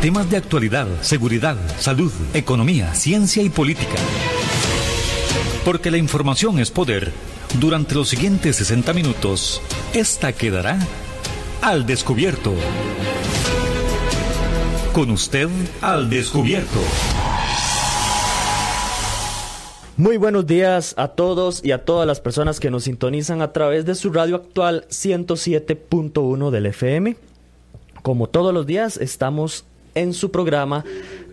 Temas de actualidad, seguridad, salud, economía, ciencia y política. Porque la información es poder. Durante los siguientes 60 minutos, esta quedará al descubierto. Con usted al descubierto. Muy buenos días a todos y a todas las personas que nos sintonizan a través de su radio actual 107.1 del FM. Como todos los días, estamos en su programa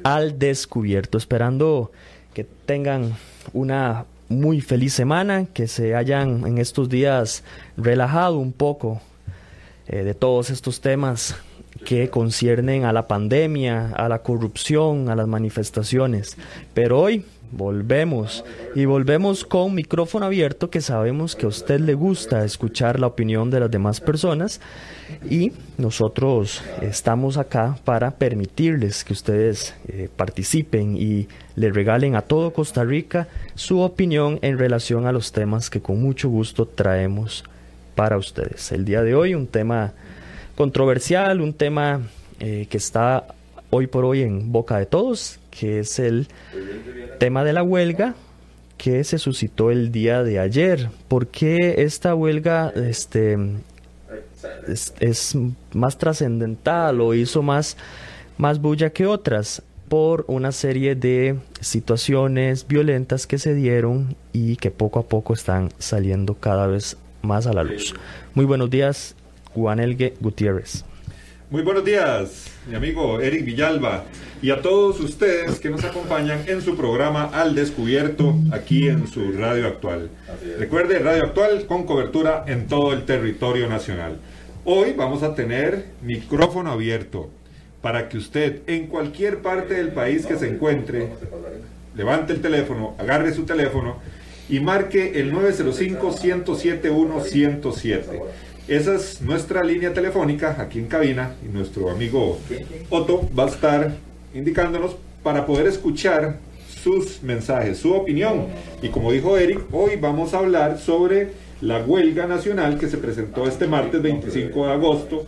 Al Descubierto, esperando que tengan una muy feliz semana, que se hayan en estos días relajado un poco eh, de todos estos temas que conciernen a la pandemia, a la corrupción, a las manifestaciones. Pero hoy Volvemos y volvemos con micrófono abierto que sabemos que a usted le gusta escuchar la opinión de las demás personas y nosotros estamos acá para permitirles que ustedes eh, participen y le regalen a todo Costa Rica su opinión en relación a los temas que con mucho gusto traemos para ustedes. El día de hoy un tema controversial, un tema eh, que está hoy por hoy en boca de todos, que es el tema de la huelga que se suscitó el día de ayer. ¿Por qué esta huelga este, es, más trascendental o hizo más, más bulla que otras? Por una serie de situaciones violentas que se dieron y que poco a poco están saliendo cada vez más a la luz. Muy buenos días, Juan Elgue Gutiérrez. Muy buenos días, mi amigo Eric Villalba, y a todos ustedes que nos acompañan en su programa Al Descubierto, aquí en su Radio Actual. Recuerde, Radio Actual con cobertura en todo el territorio nacional. Hoy vamos a tener micrófono abierto para que usted en cualquier parte del país que se encuentre, levante el teléfono, agarre su teléfono y marque el 905-107-107. Esa es nuestra línea telefónica aquí en cabina y nuestro amigo Otto va a estar indicándonos para poder escuchar sus mensajes, su opinión. Y como dijo Eric, hoy vamos a hablar sobre la huelga nacional que se presentó este martes 25 de agosto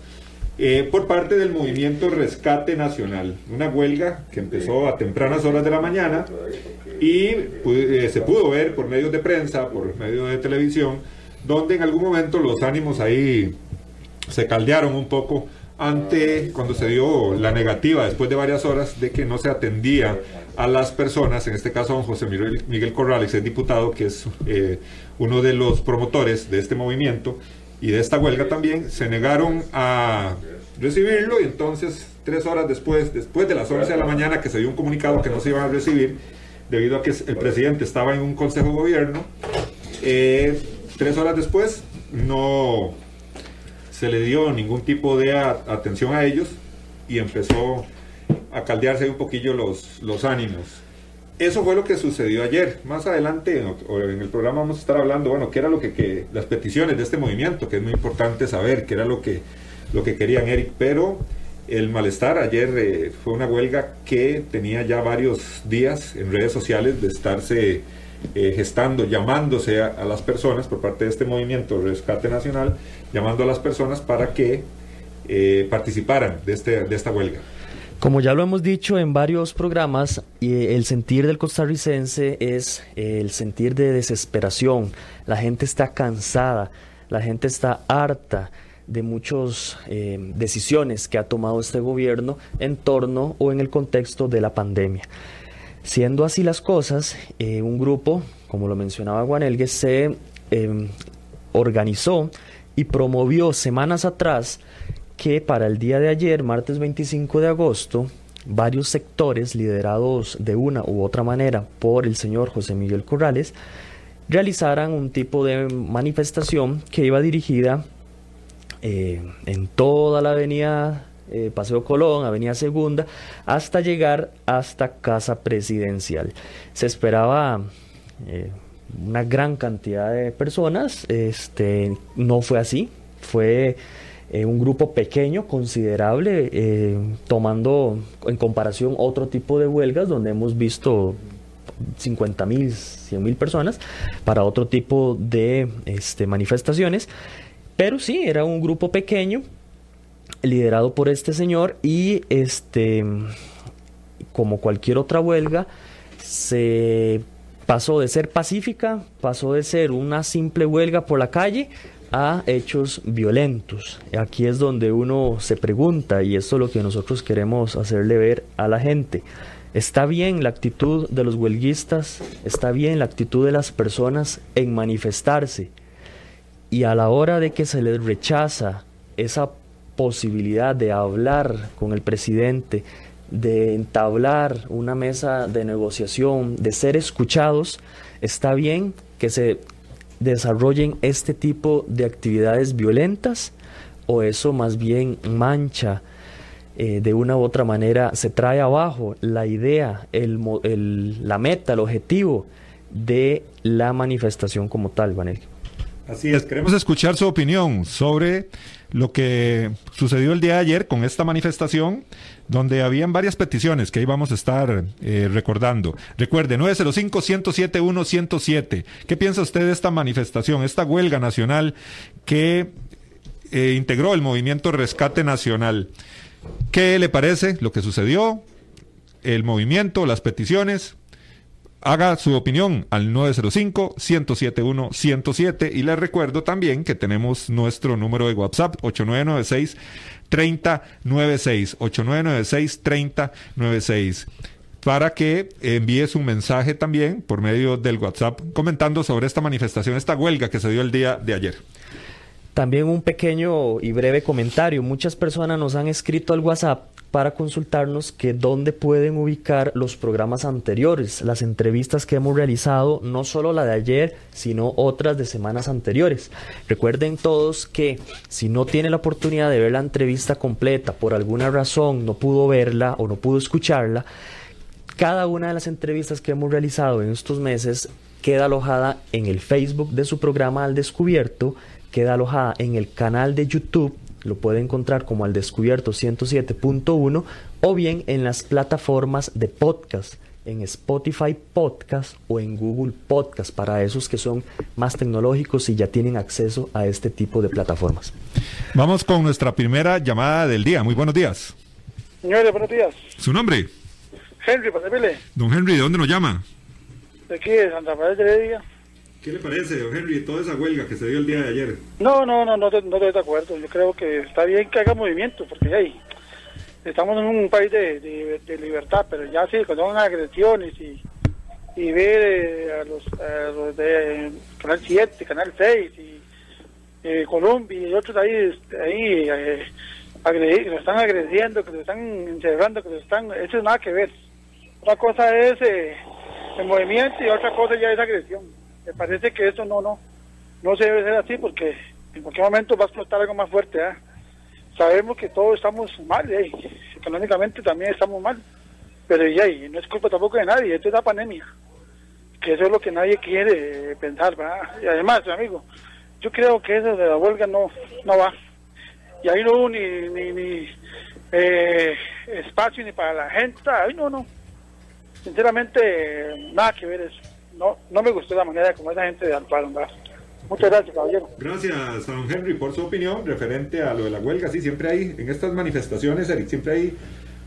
eh, por parte del movimiento Rescate Nacional. Una huelga que empezó a tempranas horas de la mañana y eh, se pudo ver por medios de prensa, por medios de televisión, donde en algún momento los ánimos ahí se caldearon un poco ante cuando se dio la negativa después de varias horas de que no se atendía a las personas, en este caso a don José Miguel, Corrales, el diputado que es eh, uno de los promotores de este movimiento y de esta huelga también, se negaron a recibirlo y entonces tres horas después, después de las 11 de la mañana que se dio un comunicado que no se iban a recibir, debido a que el presidente estaba en un consejo de gobierno, eh, Tres horas después no se le dio ningún tipo de atención a ellos y empezó a caldearse un poquillo los, los ánimos. Eso fue lo que sucedió ayer. Más adelante en el programa vamos a estar hablando, bueno, qué era lo que, las peticiones de este movimiento, que es muy importante saber qué era lo que, lo que querían Eric, pero el malestar ayer eh, fue una huelga que tenía ya varios días en redes sociales de estarse eh, gestando, llamándose a, las personas por parte de este movimiento Rescate Nacional, llamando a las personas para que eh, participaran de, este, de esta huelga. Como ya lo hemos dicho en varios programas, el sentir del costarricense es el sentir de desesperación. La gente está cansada, la gente está harta de muchas eh, decisiones que ha tomado este gobierno en torno o en el contexto de la pandemia. Siendo así las cosas, eh, un grupo, como lo mencionaba Guanelgue, se em, organizó y promovió semanas atrás que para el día de ayer, martes 25 de agosto, varios sectores liderados de una u otra manera por el señor José Miguel Corrales realizaran un tipo de manifestación que iba dirigida eh, en toda la avenida eh, Paseo Colón, Avenida Segunda, hasta llegar hasta Casa Presidencial. Se esperaba eh, una gran cantidad de personas, este, no fue así, fue eh, un grupo pequeño, considerable, tomando en comparación otro tipo de huelgas donde hemos visto 50 mil, 100 mil personas para otro tipo de este, manifestaciones. Pero sí, era un grupo pequeño liderado por este señor y este como cualquier otra huelga se pasó de ser pacífica, pasó de ser una simple huelga por la calle a hechos violentos. Aquí es donde uno se pregunta, y esto es lo que nosotros queremos hacerle ver a la gente. Está bien la actitud de los huelguistas, está bien la actitud de las personas en manifestarse. Y a la hora de que se les rechaza esa posibilidad de hablar con el presidente, de entablar una mesa de negociación, de ser escuchados, está bien que se desarrollen este tipo de actividades violentas o eso más bien mancha eh, de una u otra manera, se trae abajo la idea, el, la meta, el objetivo de la manifestación como tal, Vanel. Así es, queremos escuchar su opinión sobre lo que sucedió el día de ayer con esta manifestación, donde habían varias peticiones que ahí vamos a estar eh, recordando. Recuerde, 905-107-107. ¿Qué piensa usted de esta manifestación, esta huelga nacional que eh, integró el movimiento Rescate Nacional? ¿Qué le parece lo que sucedió? El movimiento, las peticiones, haga su opinión al 905-107-107 y le recuerdo también que tenemos nuestro número de WhatsApp 8996 3096 8996 3096 para que envíe su mensaje también por medio del WhatsApp comentando sobre esta manifestación, esta huelga que se dio el día de ayer. También un pequeño y breve comentario. Muchas personas nos han escrito al WhatsApp para consultarnos que dónde pueden ubicar los programas anteriores, las entrevistas que hemos realizado, no solo la de ayer, sino otras de semanas anteriores. Recuerden todos que si no tiene la oportunidad de ver la entrevista completa, por alguna razón no pudo verla o no pudo escucharla, cada una de las entrevistas que hemos realizado en estos meses queda alojada en el Facebook de su programa Al Descubierto, queda alojada en el canal de YouTube lo puede encontrar como al descubierto 107.1 o bien en las plataformas de podcast, en Spotify Podcast o en Google Podcast, para esos que son más tecnológicos y ya tienen acceso a este tipo de plataformas. Vamos con nuestra primera llamada del día. Muy buenos días. Señores, buenos días. ¿Su nombre? Henry, para Don Henry, ¿de dónde nos llama? De aquí, de Santa Fe de Heredia. ¿Qué le parece, Henry, toda esa huelga que se dio el día de ayer? No, no, no, no, estoy de acuerdo. Yo creo que está bien que haga movimiento, porque hay, estamos en un país de, libertad, pero ya sí, cuando son agresiones y, y ver eh, a, los, de Canal 7, Canal 6 y eh, Colombia y otros ahí, ahí eh, que lo están agrediendo, que lo están encerrando, que lo están... Eso es nada que ver. Una cosa es el movimiento y otra cosa ya es agresión me parece que eso no, no, no se debe ser así porque en cualquier momento va a explotar algo más fuerte. ¿ah? Sabemos que todos estamos mal, ¿eh? económicamente también estamos mal, pero ya, no es culpa tampoco de nadie, esto es la pandemia, que eso es lo que nadie quiere pensar. Y además, amigo, yo creo que eso de la huelga no, no va. Y ahí no hubo ni, ni, ni eh, espacio ni para la gente, ahí no, no. Sinceramente, nada que ver eso no, no me gustó la manera como esa gente de actuaron. Muchas gracias, caballero. Gracias, don Henry, por su opinión referente a lo de la huelga. Sí, siempre hay, en estas manifestaciones, Eric, siempre hay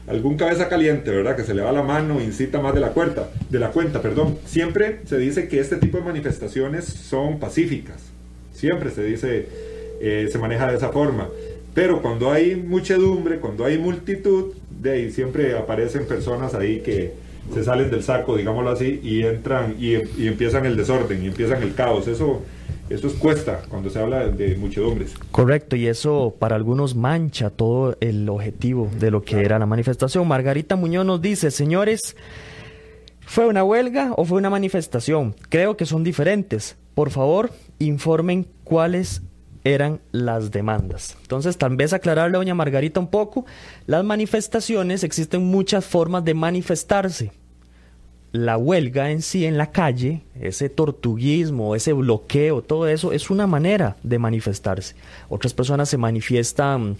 algún cabeza caliente, ¿verdad? Que se le va la mano, incita más de la cuenta, de la cuenta, perdón. Siempre se dice que este tipo de manifestaciones son pacíficas. Siempre se dice, eh, se maneja de esa forma. Pero cuando hay muchedumbre, cuando hay multitud, de ahí siempre aparecen personas ahí que, se salen del saco, digámoslo así, y entran y, empiezan el desorden y empiezan el caos. Eso, eso es cuesta cuando se habla de muchedumbres. Correcto, y eso para algunos mancha todo el objetivo de lo que era la manifestación. Margarita Muñoz nos dice, señores, ¿fue una huelga o fue una manifestación? Creo que son diferentes. Por favor, informen cuáles eran las demandas. Entonces, tal vez aclararle a doña Margarita un poco, las manifestaciones, existen muchas formas de manifestarse. La huelga en sí en la calle, ese tortuguismo, ese bloqueo, todo eso es una manera de manifestarse. Otras personas se manifiestan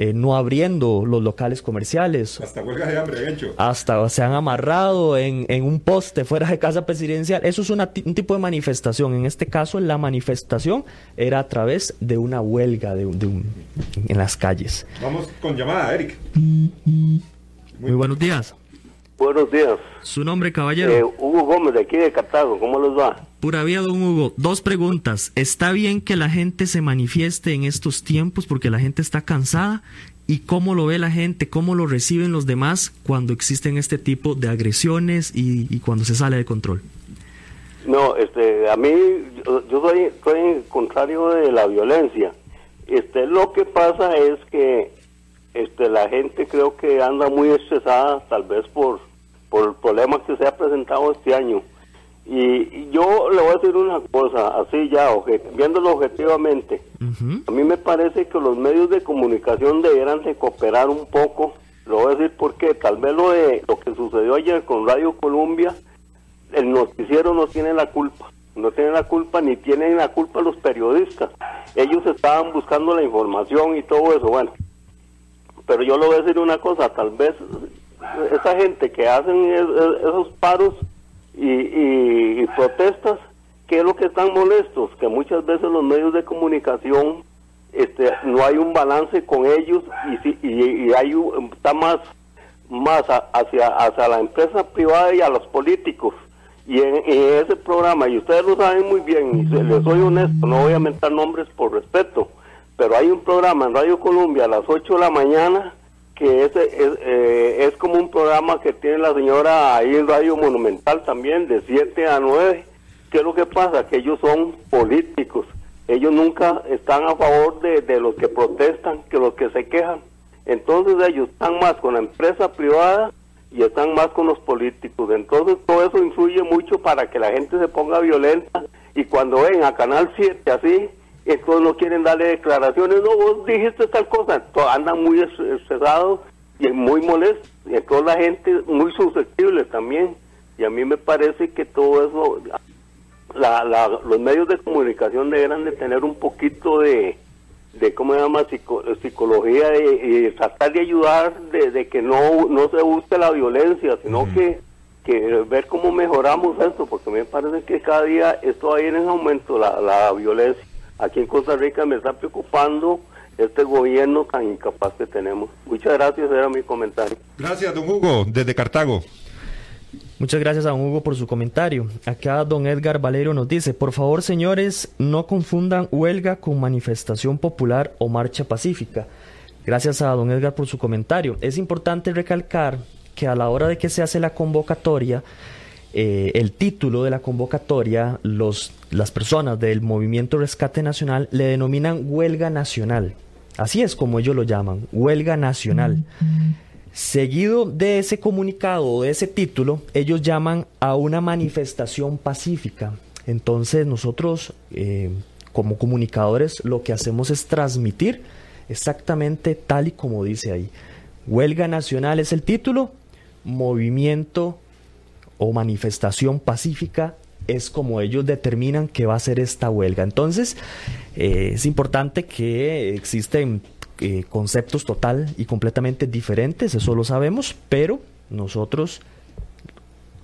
eh, no abriendo los locales comerciales. Hasta huelga de hambre han hecho. Hasta se han amarrado en, en un poste fuera de casa presidencial. Eso es una un tipo de manifestación. En este caso, la manifestación era a través de una huelga de, de un, en las calles. Vamos con llamada, Eric. Muy, buenos días. Buenos días. ¿Su nombre, caballero? Eh, Hugo Gómez, de aquí de Cartago. ¿Cómo les va? Pura vida, don Hugo. Dos preguntas. ¿Está bien que la gente se manifieste en estos tiempos porque la gente está cansada? ¿Y cómo lo ve la gente? ¿Cómo lo reciben los demás cuando existen este tipo de agresiones y, y cuando se sale de control? No, este, a mí, yo, yo soy, soy contrario de la violencia. Este, lo que pasa es que este, la gente creo que anda muy estresada, tal vez por, por el problema que se ha presentado este año. Y, y yo le voy a decir una cosa, así ya, obje- viéndolo objetivamente. A mí me parece que los medios de comunicación deberán de cooperar un poco. Lo voy a decir porque tal vez lo de lo que sucedió ayer con Radio Colombia, el noticiero no tiene la culpa. No tiene la culpa ni tienen la culpa los periodistas. Ellos estaban buscando la información y todo eso. Bueno, pero yo le voy a decir una cosa, tal vez esa gente que hacen es- es- esos paros y, y- protestas, ¿qué es lo que están molestos? Que muchas veces los medios de comunicación este, no hay un balance con ellos y, y, y hay está más más hacia hacia la empresa privada y a los políticos y en, en ese programa y ustedes lo saben muy bien y se- les soy honesto no voy a mentar nombres por respeto pero hay un programa en Radio Colombia a las 8 de la mañana que es, es, eh, es como un programa que tiene la señora ahí en Radio Monumental también de 7 a 9 ¿qué es lo que pasa? que ellos son políticos ellos nunca están a favor de, de los que protestan que los que se quejan entonces ellos están más con la empresa privada y están más con los políticos. Entonces todo eso influye mucho para que la gente se ponga violenta y cuando ven a Canal 7 así, entonces no quieren darle declaraciones, no, vos dijiste tal cosa, To- andan muy estresados y muy molestos. Y entonces la gente muy susceptible también. Y a mí me parece que todo eso, la, la- los medios de comunicación deberán de tener un poquito de, de cómo se llama Psico- psicología y, y tratar de ayudar de, de que no no se use la violencia sino que que ver cómo mejoramos esto porque me parece que cada día esto va a ir en aumento la, la violencia aquí en Costa Rica me está preocupando este gobierno tan incapaz que tenemos muchas gracias era mi comentario Gracias, don Hugo, desde Cartago. Muchas gracias a don Hugo por su comentario. Acá don Edgar Valero nos dice, por favor señores, no confundan huelga con manifestación popular o marcha pacífica. Gracias a don Edgar por su comentario. Es importante recalcar que a la hora de que se hace la convocatoria, eh, el título de la convocatoria, los, las personas del Movimiento Rescate Nacional le denominan huelga nacional. Así es como ellos lo llaman, huelga nacional. Seguido de ese comunicado o de ese título, ellos llaman a una manifestación pacífica. Entonces nosotros, eh, como comunicadores, lo que hacemos es transmitir exactamente tal y como dice ahí. Huelga nacional es el título, movimiento o manifestación pacífica es como ellos determinan que va a ser esta huelga. Entonces, eh, es importante que existen eh, conceptos total y completamente diferentes, eso lo sabemos, pero nosotros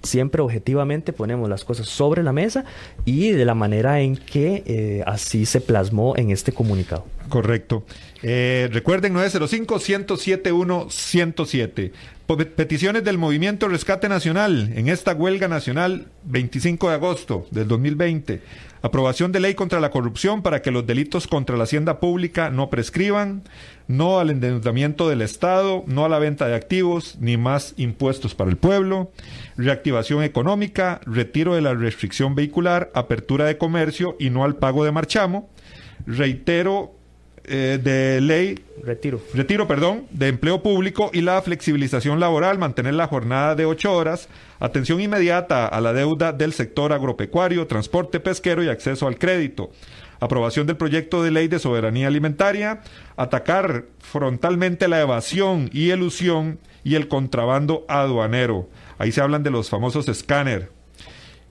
siempre objetivamente ponemos las cosas sobre la mesa y de la manera en que eh, así se plasmó en este comunicado. Correcto. Eh, recuerden 905-107-107. Po- Peticiones del Movimiento Rescate Nacional en esta huelga nacional 25 de agosto del 2020. Aprobación de ley contra la corrupción para que los delitos contra la hacienda pública no prescriban. No al endeudamiento del Estado, no a la venta de activos, ni más impuestos para el pueblo. Reactivación económica, retiro de la restricción vehicular, apertura de comercio y no al pago de marchamo. Reitero eh, de ley Retiro. retiro, perdón, de empleo público y la flexibilización laboral, mantener la jornada de ocho horas, atención inmediata a la deuda del sector agropecuario, transporte pesquero y acceso al crédito. Aprobación del proyecto de ley de soberanía alimentaria, atacar frontalmente la evasión y elusión y el contrabando aduanero. Ahí se hablan de los famosos escáner.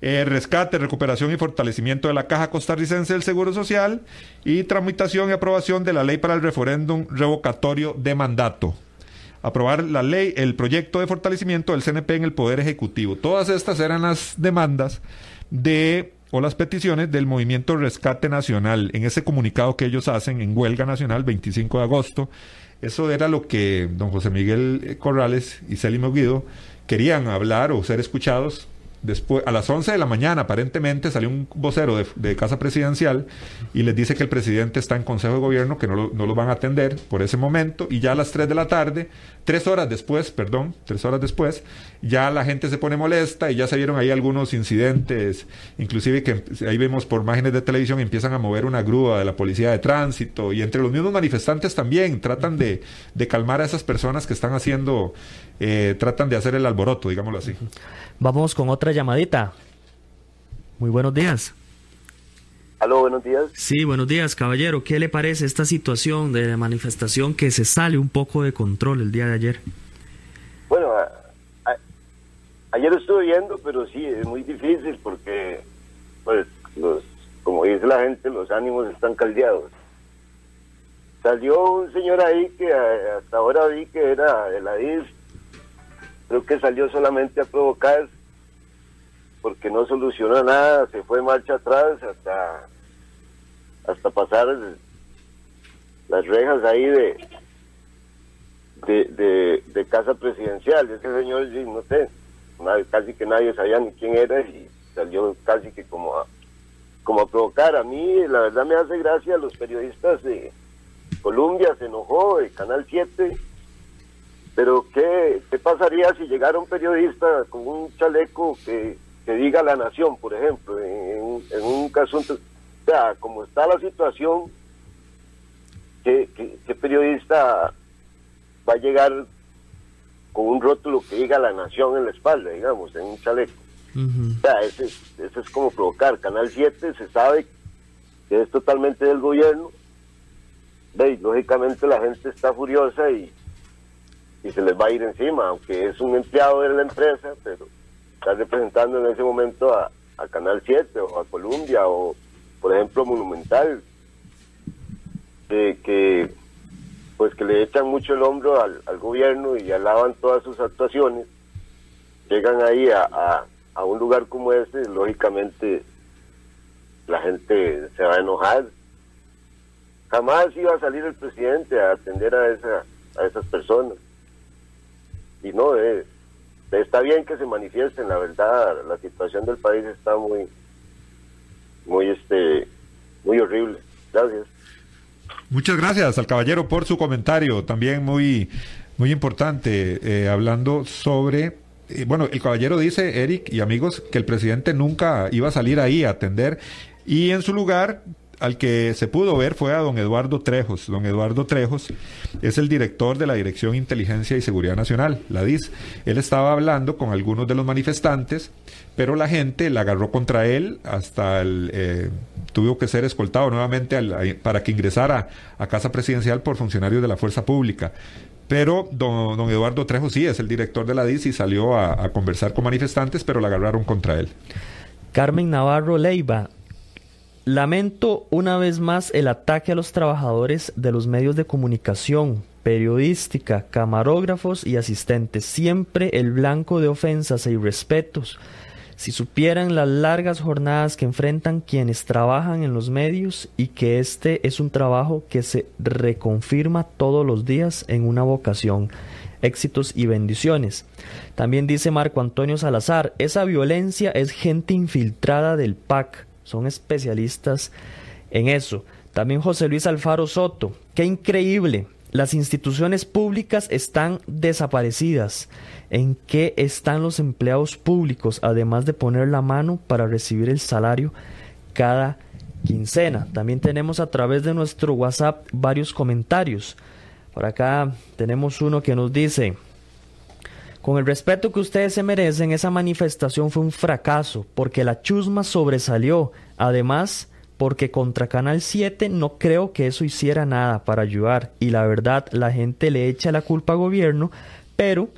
Eh, rescate, recuperación y fortalecimiento de la Caja Costarricense del Seguro Social y tramitación y aprobación de la ley para el referéndum revocatorio de mandato. Aprobar la ley, el proyecto de fortalecimiento del CNP en el Poder Ejecutivo. Todas estas eran las demandas de o las peticiones del Movimiento Rescate Nacional en ese comunicado que ellos hacen en huelga nacional 25 de agosto. Eso era lo que don José Miguel Corrales y Celimo Guido querían hablar o ser escuchados Después, a las 11 de la mañana, aparentemente, salió un vocero de, Casa Presidencial y les dice que el presidente está en Consejo de Gobierno, que no lo, no lo, van a atender por ese momento. Y ya a las 3 de la tarde, tres horas después, perdón, tres horas después, ya la gente se pone molesta y ya se vieron ahí algunos incidentes, inclusive que ahí vemos por imágenes de televisión empiezan a mover una grúa de la policía de tránsito y entre los mismos manifestantes también tratan de, de calmar a esas personas que están haciendo, eh, tratan de hacer el alboroto, digámoslo así. Vamos con otra llamadita. Muy buenos días. Aló, buenos días. Sí, buenos días, caballero. ¿Qué le parece esta situación de manifestación que se sale un poco de control el día de ayer? Bueno, ayer estuve viendo, pero sí, es muy difícil porque, pues, los, como dice la gente, los ánimos están caldeados. Salió un señor ahí que hasta ahora vi que era de la creo que salió solamente a provocar porque no solucionó nada, se fue marcha atrás hasta hasta pasar las rejas ahí de de, de, casa presidencial. Ese señor, no sé, casi que nadie sabía ni quién era y salió casi que como a, como a provocar. A mí, la verdad, me hace gracia los periodistas de Colombia, se enojó, de Canal 7 pero ¿qué, ¿qué pasaría si llegara un periodista con un chaleco que, diga la nación, por ejemplo, en, un caso, o sea, como está la situación, ¿qué, periodista va a llegar con un rótulo que diga la nación en la espalda, digamos, en un chaleco? O sea, ese, ese es como provocar. Canal 7 se sabe que es totalmente del gobierno. ¿Veis? Lógicamente la gente está furiosa y, y se les va a ir encima, aunque es un empleado de la empresa, pero está representando en ese momento a, Canal 7 o a Columbia o, por ejemplo, Monumental, que, pues que le echan mucho el hombro al, gobierno y alaban todas sus actuaciones, llegan ahí a, a, un lugar como este, lógicamente la gente se va a enojar. Jamás iba a salir el presidente a atender a, esa, a esas personas y no, eh, está bien que se manifiesten, la verdad, la situación del país está muy, muy, este, muy horrible. Gracias. Muchas gracias al caballero por su comentario, también muy, muy importante, eh, hablando sobre eh, bueno, el caballero dice, Eric y amigos, que el presidente nunca iba a salir ahí a atender y en su lugar al que se pudo ver fue a don Eduardo Trejos. Don Eduardo Trejos es el director de la Dirección Inteligencia y Seguridad Nacional, la DIS. Él estaba hablando con algunos de los manifestantes, pero la gente la agarró contra él hasta el... Eh, tuvo que ser escoltado nuevamente para que ingresara a casa presidencial por funcionarios de la fuerza pública. Pero don, don, Eduardo Trejos sí es el director de la DIS y salió a, a conversar con manifestantes, pero la agarraron contra él. Carmen Navarro Leiva, Lamento una vez más el ataque a los trabajadores de los medios de comunicación, periodística, camarógrafos y asistentes, siempre el blanco de ofensas e irrespetos. Si supieran las largas jornadas que enfrentan quienes trabajan en los medios y que este es un trabajo que se reconfirma todos los días en una vocación. Éxitos y bendiciones. También dice Marco Antonio Salazar, esa violencia es gente infiltrada del PAC son especialistas en eso. También José Luis Alfaro Soto, qué increíble, las instituciones públicas están desaparecidas. ¿En qué están los empleados públicos, además de poner la mano para recibir el salario cada quincena? También tenemos a través de nuestro WhatsApp varios comentarios. Por acá tenemos uno que nos dice, con el respeto que ustedes se merecen, esa manifestación fue un fracaso, porque la chusma sobresalió. Además, porque contra Canal 7 no creo que eso hiciera nada para ayudar. Y la verdad, la gente le echa la culpa al gobierno, pero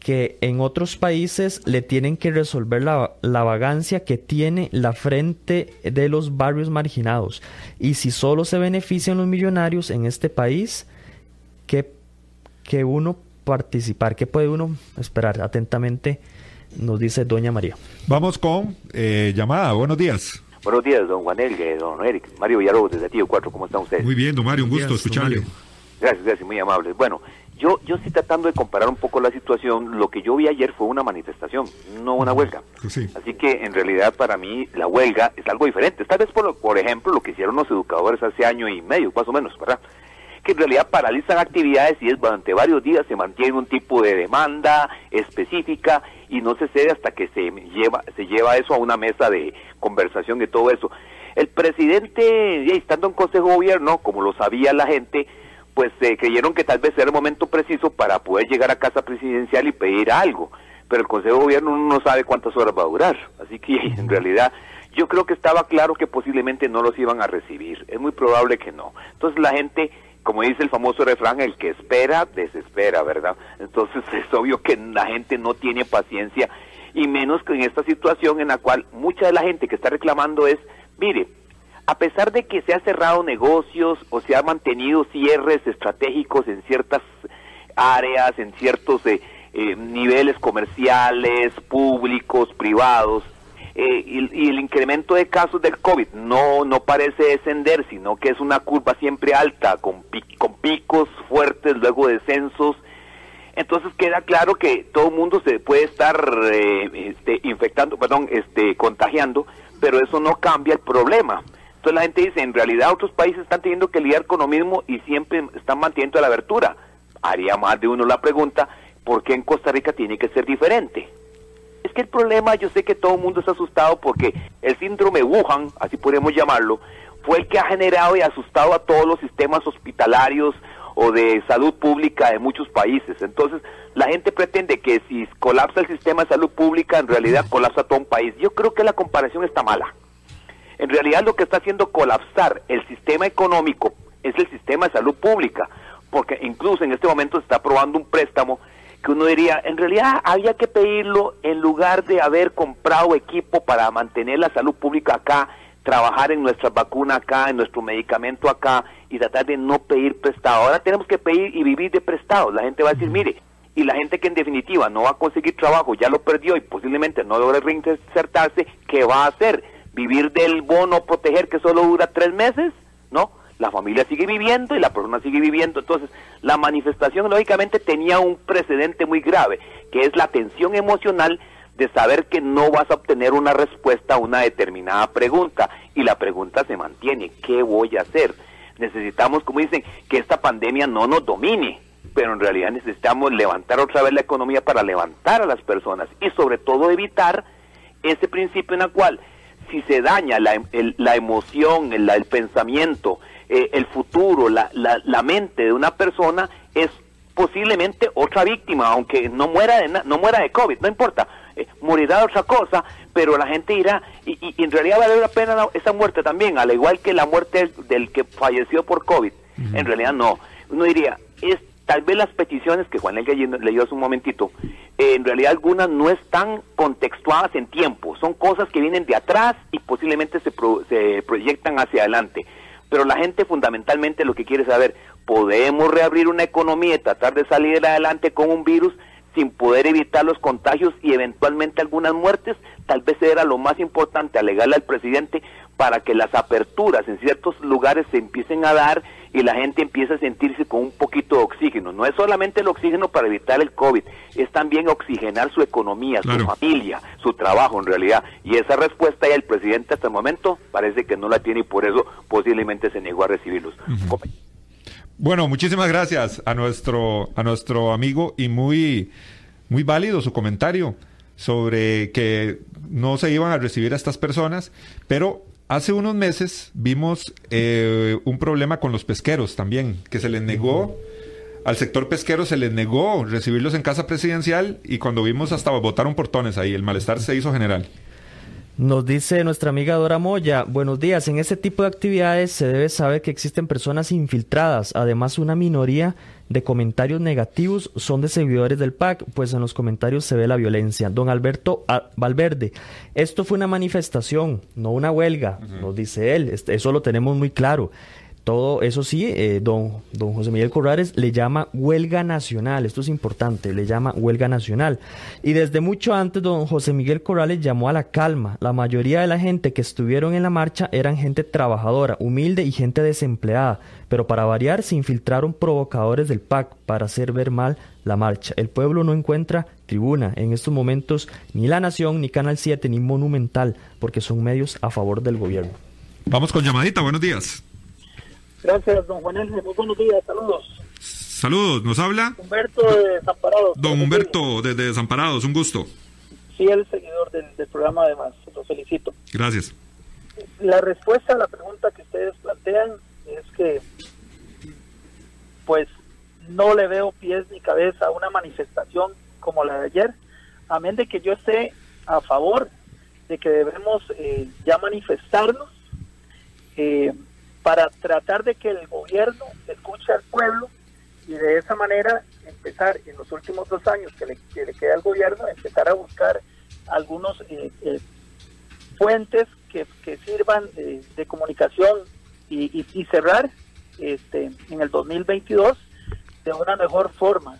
que en otros países le tienen que resolver la, la, vagancia que tiene la frente de los barrios marginados. Y si solo se benefician los millonarios en este país, ¿qué, que uno participar? ¿Qué puede uno esperar? Atentamente nos dice Doña María. Vamos con eh, llamada. Buenos días. Buenos días, don Juanel, don Eric. Mario Villarobos, desde Tío 4, ¿cómo están ustedes? Muy bien, don Mario, un gusto escucharle. Gracias, gracias, muy amable. Bueno, yo, yo estoy tratando de comparar un poco la situación. Lo que yo vi ayer fue una manifestación, no una huelga. Así que en realidad para mí la huelga es algo diferente. Tal vez por, por ejemplo lo que hicieron los educadores hace año y medio, más o menos, ¿verdad? Que en realidad paralizan actividades y es durante varios días se mantiene un tipo de demanda específica y no se cede hasta que se lleva, se lleva eso a una mesa de conversación y todo eso. El presidente, estando en Consejo de Gobierno, como lo sabía la gente, pues eh, creyeron que tal vez era el momento preciso para poder llegar a casa presidencial y pedir algo. Pero el Consejo de Gobierno no sabe cuántas horas va a durar. Así que en realidad yo creo que estaba claro que posiblemente no los iban a recibir. Es muy probable que no. Entonces la gente, como dice el famoso refrán, el que espera, desespera, ¿verdad? Entonces es obvio que la gente no tiene paciencia y menos que en esta situación en la cual mucha de la gente que está reclamando es, mire, a pesar de que se han cerrado negocios o se han mantenido cierres estratégicos en ciertas áreas, en ciertos eh, eh, niveles comerciales, públicos, privados, eh, y, el incremento de casos del COVID no, no parece descender, sino que es una curva siempre alta, con, con picos fuertes, luego descensos. Entonces queda claro que todo el mundo se puede estar este, infectando, perdón, este, contagiando, pero eso no cambia el problema. Entonces la gente dice, en realidad otros países están teniendo que lidiar con lo mismo y siempre están manteniendo la abertura. Haría más de uno la pregunta, ¿por qué en Costa Rica tiene que ser diferente? Es que el problema, yo sé que todo el mundo está asustado porque el síndrome Wuhan, así podemos llamarlo, fue el que ha generado y asustado a todos los sistemas hospitalarios o de salud pública de muchos países. Entonces, la gente pretende que si colapsa el sistema de salud pública, en realidad colapsa todo un país. Yo creo que la comparación está mala. En realidad lo que está haciendo colapsar el sistema económico es el sistema de salud pública, porque incluso en este momento se está aprobando un préstamo que uno diría, en realidad había que pedirlo en lugar de haber comprado equipo para mantener la salud pública acá, trabajar en nuestra vacuna acá, en nuestro medicamento acá y tratar de no pedir prestado. Ahora tenemos que pedir y vivir de prestado. La gente va a decir, mire, y la gente que en definitiva no va a conseguir trabajo, ya lo perdió y posiblemente no logra reinsertarse, ¿qué va a hacer? vivir del bono proteger que solo dura tres meses, ¿no? La familia sigue viviendo y la persona sigue viviendo. Entonces, la manifestación lógicamente tenía un precedente muy grave, que es la tensión emocional de saber que no vas a obtener una respuesta a una determinada pregunta y la pregunta se mantiene, ¿qué voy a hacer? Necesitamos, como dicen, que esta pandemia no nos domine, pero en realidad necesitamos levantar otra vez la economía para levantar a las personas y sobre todo evitar ese principio en el cual si se daña la, la emoción, el, el pensamiento, eh, el futuro, la, la, la, mente de una persona, es posiblemente otra víctima, aunque no muera de, no muera de COVID, no importa, eh, morirá de otra cosa, pero la gente irá, y, y, en realidad vale la pena esa muerte también, al igual que la muerte del, que falleció por COVID, en realidad no. Uno diría, es tal vez las peticiones que Juan Elga leyó hace un momentito, eh, en realidad algunas no están contextuadas en tiempo, son cosas que vienen de atrás y posiblemente se, se proyectan hacia adelante. Pero la gente fundamentalmente lo que quiere saber, ¿podemos reabrir una economía y tratar de salir adelante con un virus sin poder evitar los contagios y eventualmente algunas muertes? Tal vez era lo más importante alegarle al presidente para que las aperturas en ciertos lugares se empiecen a dar y la gente empiece a sentirse con un poquito de oxígeno. No es solamente el oxígeno para evitar el COVID, es también oxigenar su economía, su familia, su trabajo en realidad. Y esa respuesta ya el presidente hasta el momento parece que no la tiene y por eso posiblemente se negó a recibirlos. Bueno, muchísimas gracias a nuestro, a nuestro amigo y muy, muy válido su comentario sobre que no se iban a recibir a estas personas, pero hace unos meses vimos eh, un problema con los pesqueros también, que se les negó, al sector pesquero se les negó recibirlos en casa presidencial y cuando vimos hasta botaron portones ahí, el malestar se hizo general. Nos dice nuestra amiga Dora Moya, buenos días, en este tipo de actividades se debe saber que existen personas infiltradas, además una minoría de comentarios negativos son de seguidores del PAC, pues en los comentarios se ve la violencia. Don Alberto Valverde, esto fue una manifestación, no una huelga, nos dice él, este, eso lo tenemos muy claro. Todo eso sí, eh, don, don José Miguel Corrales le llama huelga nacional, esto es importante, le llama huelga nacional. Y desde mucho antes, don José Miguel Corrales llamó a la calma. La mayoría de la gente que estuvieron en la marcha eran gente trabajadora, humilde y gente desempleada. Pero para variar, se infiltraron provocadores del PAC para hacer ver mal la marcha. El pueblo no encuentra tribuna en estos momentos, ni La Nación, ni Canal 7, ni Monumental, porque son medios a favor del gobierno. Vamos con llamadita, buenos días. Gracias, don Juan Muy buenos días, saludos. Saludos, ¿nos habla? Humberto de Desamparados. Don Humberto de Desamparados, un gusto. Sí, el seguidor del, programa además, lo felicito. Gracias. La respuesta a la pregunta que ustedes plantean es que pues no le veo pies ni cabeza a una manifestación como la de ayer, a menos de que yo esté a favor de que debemos eh, ya manifestarnos eh, para tratar de que el gobierno escuche al pueblo y de esa manera empezar en los últimos dos años que le, queda al gobierno, empezar a buscar algunos eh, eh, fuentes que, sirvan de, comunicación y, cerrar este, en el 2022 de una mejor forma.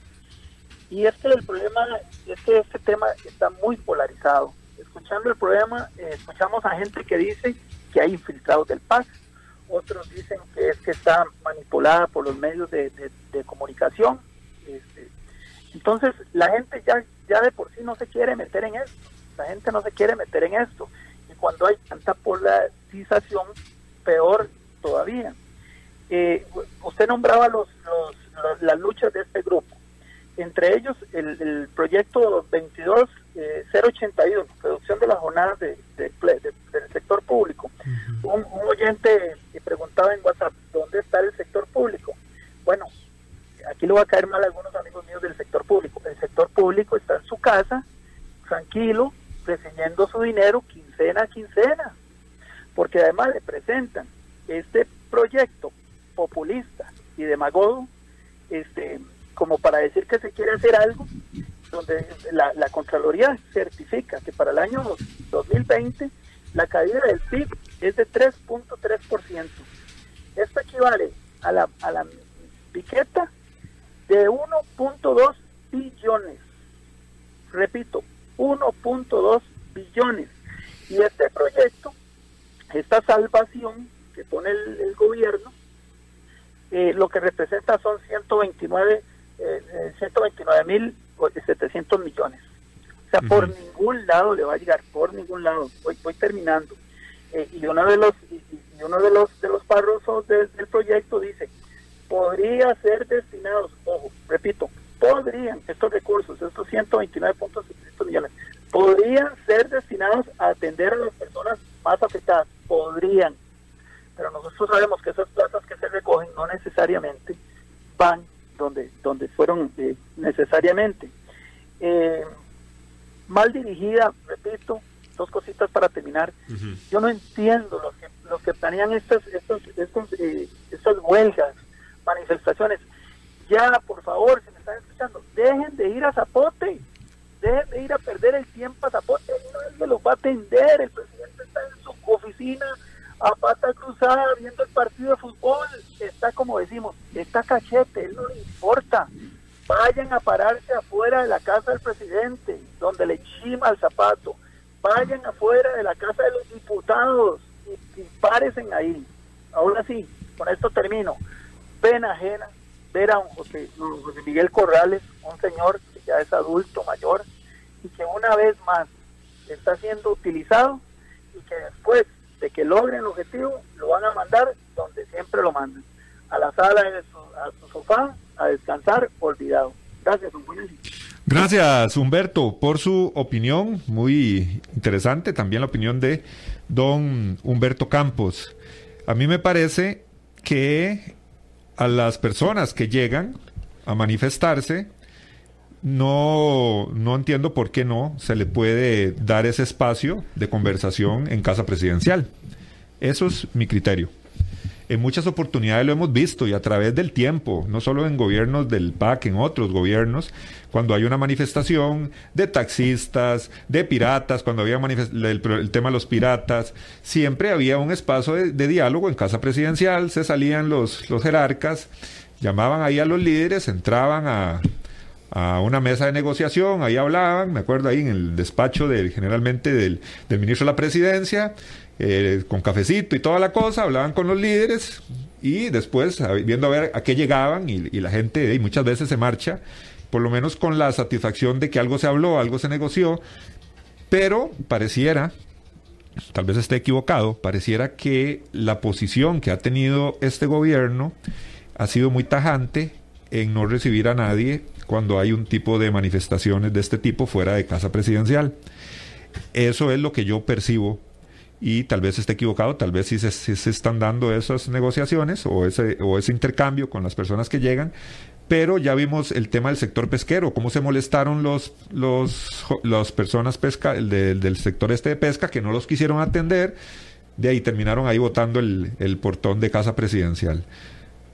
Y este el problema es que este tema está muy polarizado. Escuchando el problema, eh, escuchamos a gente que dice que hay infiltrados del PAC, otros dicen que es que está manipulada por los medios de, comunicación. Este, entonces, la gente ya, ya de por sí no se quiere meter en esto, la gente no se quiere meter en esto. Y cuando hay tanta polarización, peor todavía. Eh, usted nombraba los, las luchas de este grupo, entre ellos el, proyecto 22 081, reducción de las jornadas de, del sector público. un, un, oyente preguntaba en WhatsApp, ¿dónde está el sector público? Bueno, aquí le va a caer mal a algunos amigos míos del sector público. El sector público está en su casa, tranquilo, recibiendo su dinero quincena a quincena, porque además le presentan este proyecto populista y demagogo, este, como para decir que se quiere hacer algo, donde la, Contraloría certifica que para el año 2020 la caída del PIB es de 3.3%. Esto equivale a la, a la piqueta de 1.2 billones. Repito, 1.2 billones. Y este proyecto, esta salvación que pone el, gobierno, eh, lo que representa son 129 eh, 129 mil 700 millones. O sea, por ningún lado le va a llegar, por ningún lado. Voy, voy terminando. Eh, y uno de los y, uno de los de los párrafos del proyecto dice podría ser destinados, ojo, repito, podrían estos recursos, estos 129.700 millones, podrían ser destinados a atender a las personas más afectadas, podrían, pero nosotros sabemos que esas plazas que se recogen no necesariamente van donde donde fueron eh, necesariamente. Eh, mal dirigida, repito, dos cositas para terminar. Yo no entiendo los que, los que planean estas, estos, estos, eh, estas huelgas, manifestaciones. Ya, por favor, si me están escuchando, dejen de ir a Zapote, dejen de ir a perder el tiempo a Zapote, no se lo va a atender, el presidente está en su oficina a pata cruzada viendo el partido de fútbol, está como decimos, está cachete, él no le importa, vayan a pararse afuera de la casa del presidente, donde le chima el zapato, vayan afuera de la casa de los diputados y, y ahí. Ahora sí, con esto termino. Pena ajena ver a un José, José Miguel Corrales, un señor que ya es adulto, mayor, y que una vez más está siendo utilizado y que después de que logren el objetivo lo van a mandar donde siempre lo mandan, a la sala a su sofá a descansar olvidado. Gracias, don Gracias, Humberto, por su opinión, muy interesante. También la opinión de don Humberto Campos. A mí me parece que a las personas que llegan a manifestarse, no, no entiendo por qué no se le puede dar ese espacio de conversación en casa presidencial. Eso es mi criterio. En muchas oportunidades lo hemos visto y a través del tiempo, no solo en gobiernos del PAC, en otros gobiernos, cuando hay una manifestación de taxistas, de piratas, cuando había el, tema de los piratas, siempre había un espacio de, diálogo en casa presidencial, se salían los, los jerarcas, llamaban ahí a los líderes, entraban a, a una mesa de negociación, ahí hablaban, me acuerdo ahí en el despacho del, generalmente del, del ministro de la presidencia, eh, con cafecito y toda la cosa, hablaban con los líderes y después viendo a ver a qué llegaban y, la gente y muchas veces se marcha, por lo menos con la satisfacción de que algo se habló, algo se negoció, pero pareciera, tal vez esté equivocado, pareciera que la posición que ha tenido este gobierno ha sido muy tajante en no recibir a nadie cuando hay un tipo de manifestaciones de este tipo fuera de casa presidencial. Eso es lo que yo percibo y tal vez esté equivocado, tal vez sí se, están dando esas negociaciones o ese, o ese intercambio con las personas que llegan, pero ya vimos el tema del sector pesquero, cómo se molestaron los, los, las personas pesca, del sector este de pesca que no los quisieron atender, de ahí terminaron ahí votando el, el portón de casa presidencial.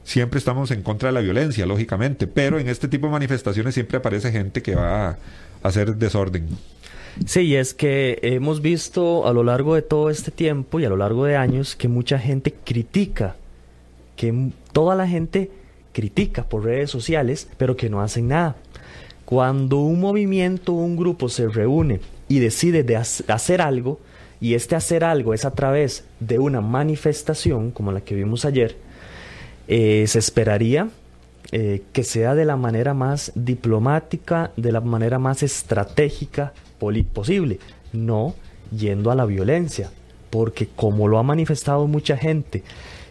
Siempre estamos en contra de la violencia, lógicamente, pero en este tipo de manifestaciones siempre aparece gente que va a hacer desorden. Sí, es que hemos visto a lo largo de todo este tiempo y a lo largo de años que mucha gente critica, que toda la gente critica por redes sociales, pero que no hacen nada. Cuando un movimiento un grupo se reúne y decide de hacer algo, y este hacer algo es a través de una manifestación, como la que vimos ayer, eh, se esperaría eh, que sea de la manera más diplomática, de la manera más estratégica posible, no yendo a la violencia, porque como lo ha manifestado mucha gente,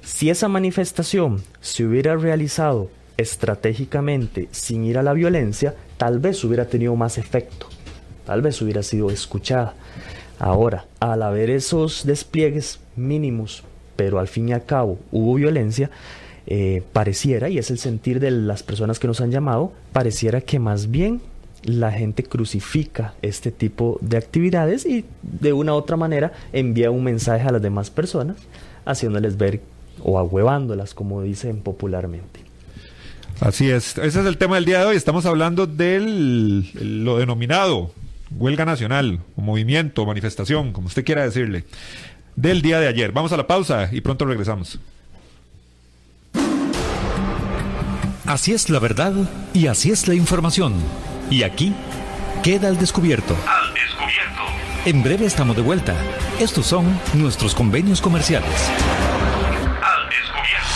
si esa manifestación se hubiera realizado estratégicamente sin ir a la violencia, tal vez hubiera tenido más efecto, tal vez hubiera sido escuchada. Ahora, al haber esos despliegues mínimos, pero al fin y al cabo hubo violencia, eh, pareciera, y es el sentir de las personas que nos han llamado, pareciera que más bien la gente crucifica este tipo de actividades y de una u otra manera envía un mensaje a las demás personas, haciéndoles ver o ahuevándolas, como dicen popularmente. Así es, ese es el tema del día de hoy. Estamos hablando de lo denominado huelga nacional, movimiento, manifestación, como usted quiera decirle, del día de ayer. Vamos a la pausa y pronto regresamos. Así es la verdad y así es la información. Y aquí queda al descubierto. Al descubierto. En breve estamos de vuelta. Estos son nuestros convenios comerciales. Al descubierto.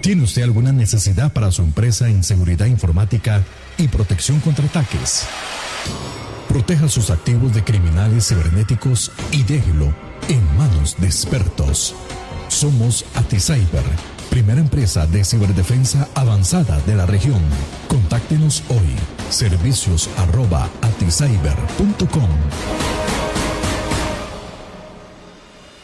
¿Tiene usted alguna necesidad para su empresa en seguridad informática y protección contra ataques? Proteja sus activos de criminales cibernéticos y déjelo en manos de expertos. Somos AtiCyber primera empresa de ciberdefensa avanzada de la región. Contáctenos hoy. Servicios arroba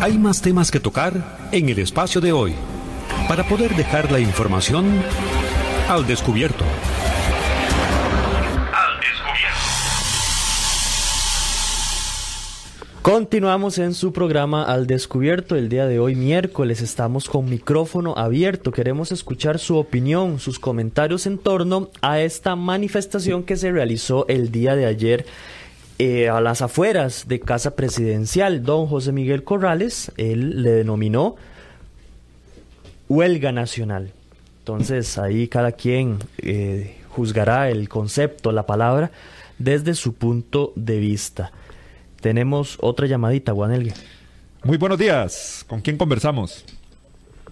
Hay más temas que tocar en el espacio de hoy para poder dejar la información al descubierto. Continuamos en su programa Al Descubierto. El día de hoy, miércoles, estamos con micrófono abierto. Queremos escuchar su opinión, sus comentarios en torno a esta manifestación que se realizó el día de ayer eh, a las afueras de Casa Presidencial, don José Miguel Corrales, él le denominó huelga nacional. Entonces ahí cada quien eh, juzgará el concepto, la palabra, desde su punto de vista. Tenemos otra llamadita, Juan Muy buenos días. ¿Con quién conversamos?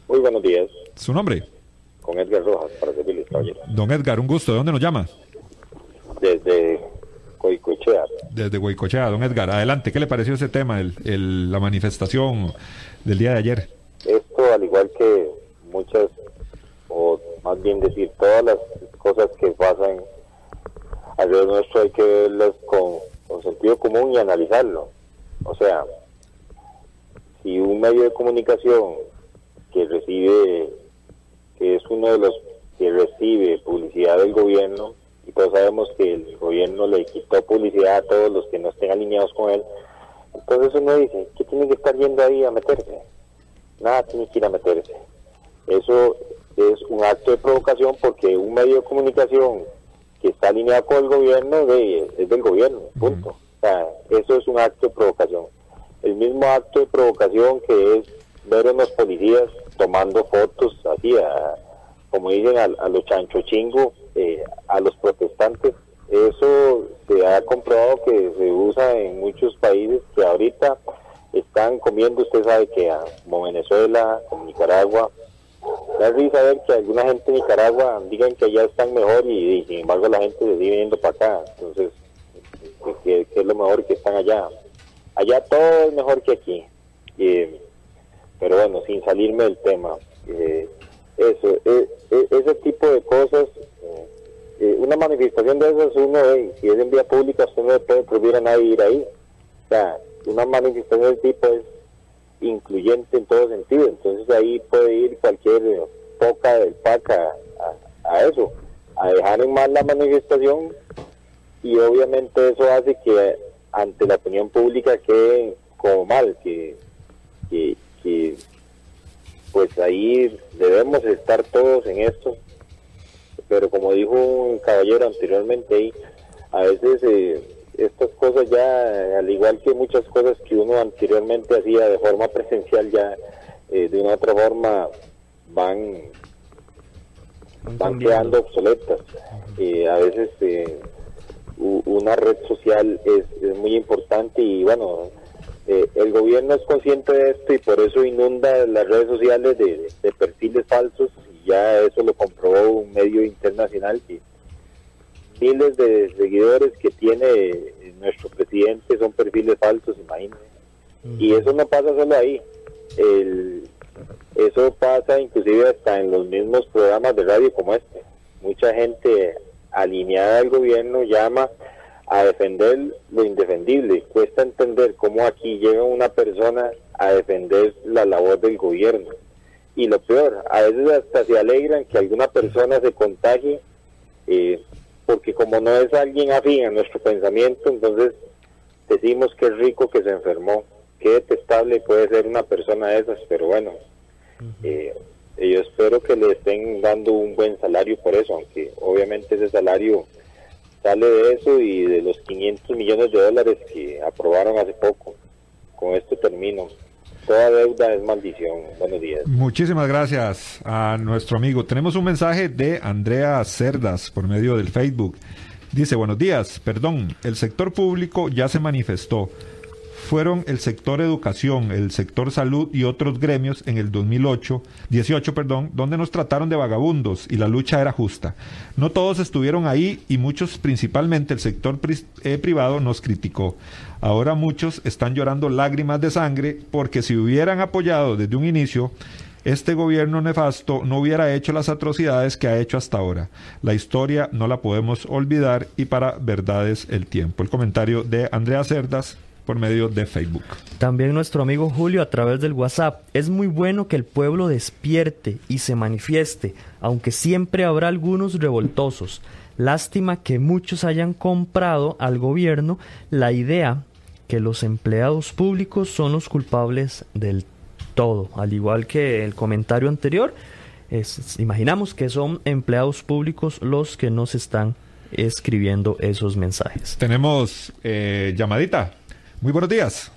Muy buenos días. ¿Su nombre? Con Edgar Rojas, para servirles, caballero. Don Edgar, un gusto. ¿De dónde nos llama? Desde Guaycochea. Desde Guaycochea, don Edgar, adelante, ¿qué le pareció ese tema, el, la manifestación del día de ayer? Esto, al igual que muchas, o más bien decir, todas las cosas que pasan alrededor nuestro hay que verlas con, con sentido común y analizarlo. O sea, si un medio de comunicación que recibe, que es uno de los que recibe publicidad del gobierno, y todos sabemos que el gobierno le quitó publicidad a todos los que no estén alineados con él. Entonces uno dice, ¿qué tiene que estar yendo ahí a meterse? Nada tiene que ir a meterse. Eso es un acto de provocación porque un medio de comunicación que está alineado con el gobierno de, es del gobierno, punto. O sea, eso es un acto de provocación. El mismo acto de provocación que es ver a unos policías tomando fotos así, como dicen, a, a los chancho chingos eh, a los protestantes. Eso se ha comprobado que se usa en muchos países que ahorita están comiendo, usted sabe que como Venezuela, como Nicaragua. Da risa ver que alguna gente de Nicaragua digan que allá están mejor y, sin embargo la gente se sigue viniendo para acá. Entonces, ¿qué, es lo mejor que están allá? Allá todo es mejor que aquí. pero bueno, sin salirme del tema. Eh, eso, e, e, ese tipo de cosas eh, una manifestación de esas uno, si es en vía pública, usted no puede prohibir a nadie ir ahí. O sea, una manifestación del tipo es incluyente en todo sentido, entonces ahí puede ir cualquier poca del PAC a, eso, a dejar en mal la manifestación y obviamente eso hace que ante la opinión pública quede como mal, que, que pues ahí debemos estar todos en esto, pero como dijo un caballero anteriormente ahí, a veces eh, estas cosas ya, al igual que muchas cosas que uno anteriormente hacía de forma presencial, ya eh, de una otra forma van van quedando obsoletas. Eh, a veces una red social es, es, muy importante y bueno, el gobierno es consciente de esto y por eso inunda las redes sociales de, de perfiles falsos y ya eso lo comprobó un medio internacional que miles de seguidores que tiene nuestro presidente son perfiles falsos, imagínense. Y eso no pasa solo ahí. eso pasa inclusive hasta en los mismos programas de radio como este. Mucha gente alineada al gobierno llama a defender lo indefendible. Cuesta entender cómo aquí llega una persona a defender la labor del gobierno. Y lo peor, a veces hasta se alegran que alguna persona se contagie eh, porque como no es alguien afín a nuestro pensamiento, entonces decimos que es rico que se enfermó, qué detestable puede ser una persona de esas, pero bueno, eh, yo espero que le estén dando un buen salario por eso, aunque obviamente ese salario sale de eso y de los 500 millones de dólares que aprobaron hace poco. Con esto termino toda deuda es maldición. Buenos días. Muchísimas gracias a nuestro amigo. Tenemos un mensaje de Andrea Cerdas por medio del Facebook. Dice, buenos días, perdón, el sector público ya se manifestó fueron el sector educación, el sector salud y otros gremios en el 2008, 18, perdón, donde nos trataron de vagabundos y la lucha era justa. No todos estuvieron ahí y muchos, principalmente el sector eh, privado, nos criticó. Ahora muchos están llorando lágrimas de sangre porque si hubieran apoyado desde un inicio, este gobierno nefasto no hubiera hecho las atrocidades que ha hecho hasta ahora. La historia no la podemos olvidar y para verdades el tiempo. El comentario de Andrea Cerdas, por medio de Facebook. También nuestro amigo Julio a través del WhatsApp. Es muy bueno que el pueblo despierte y se manifieste, aunque siempre habrá algunos revoltosos. Lástima que muchos hayan comprado al gobierno la idea que los empleados públicos son los culpables del todo. Al igual que el comentario anterior, imaginamos que son empleados públicos los que nos están escribiendo esos mensajes. Tenemos eh, llamadita. Muy buenos días.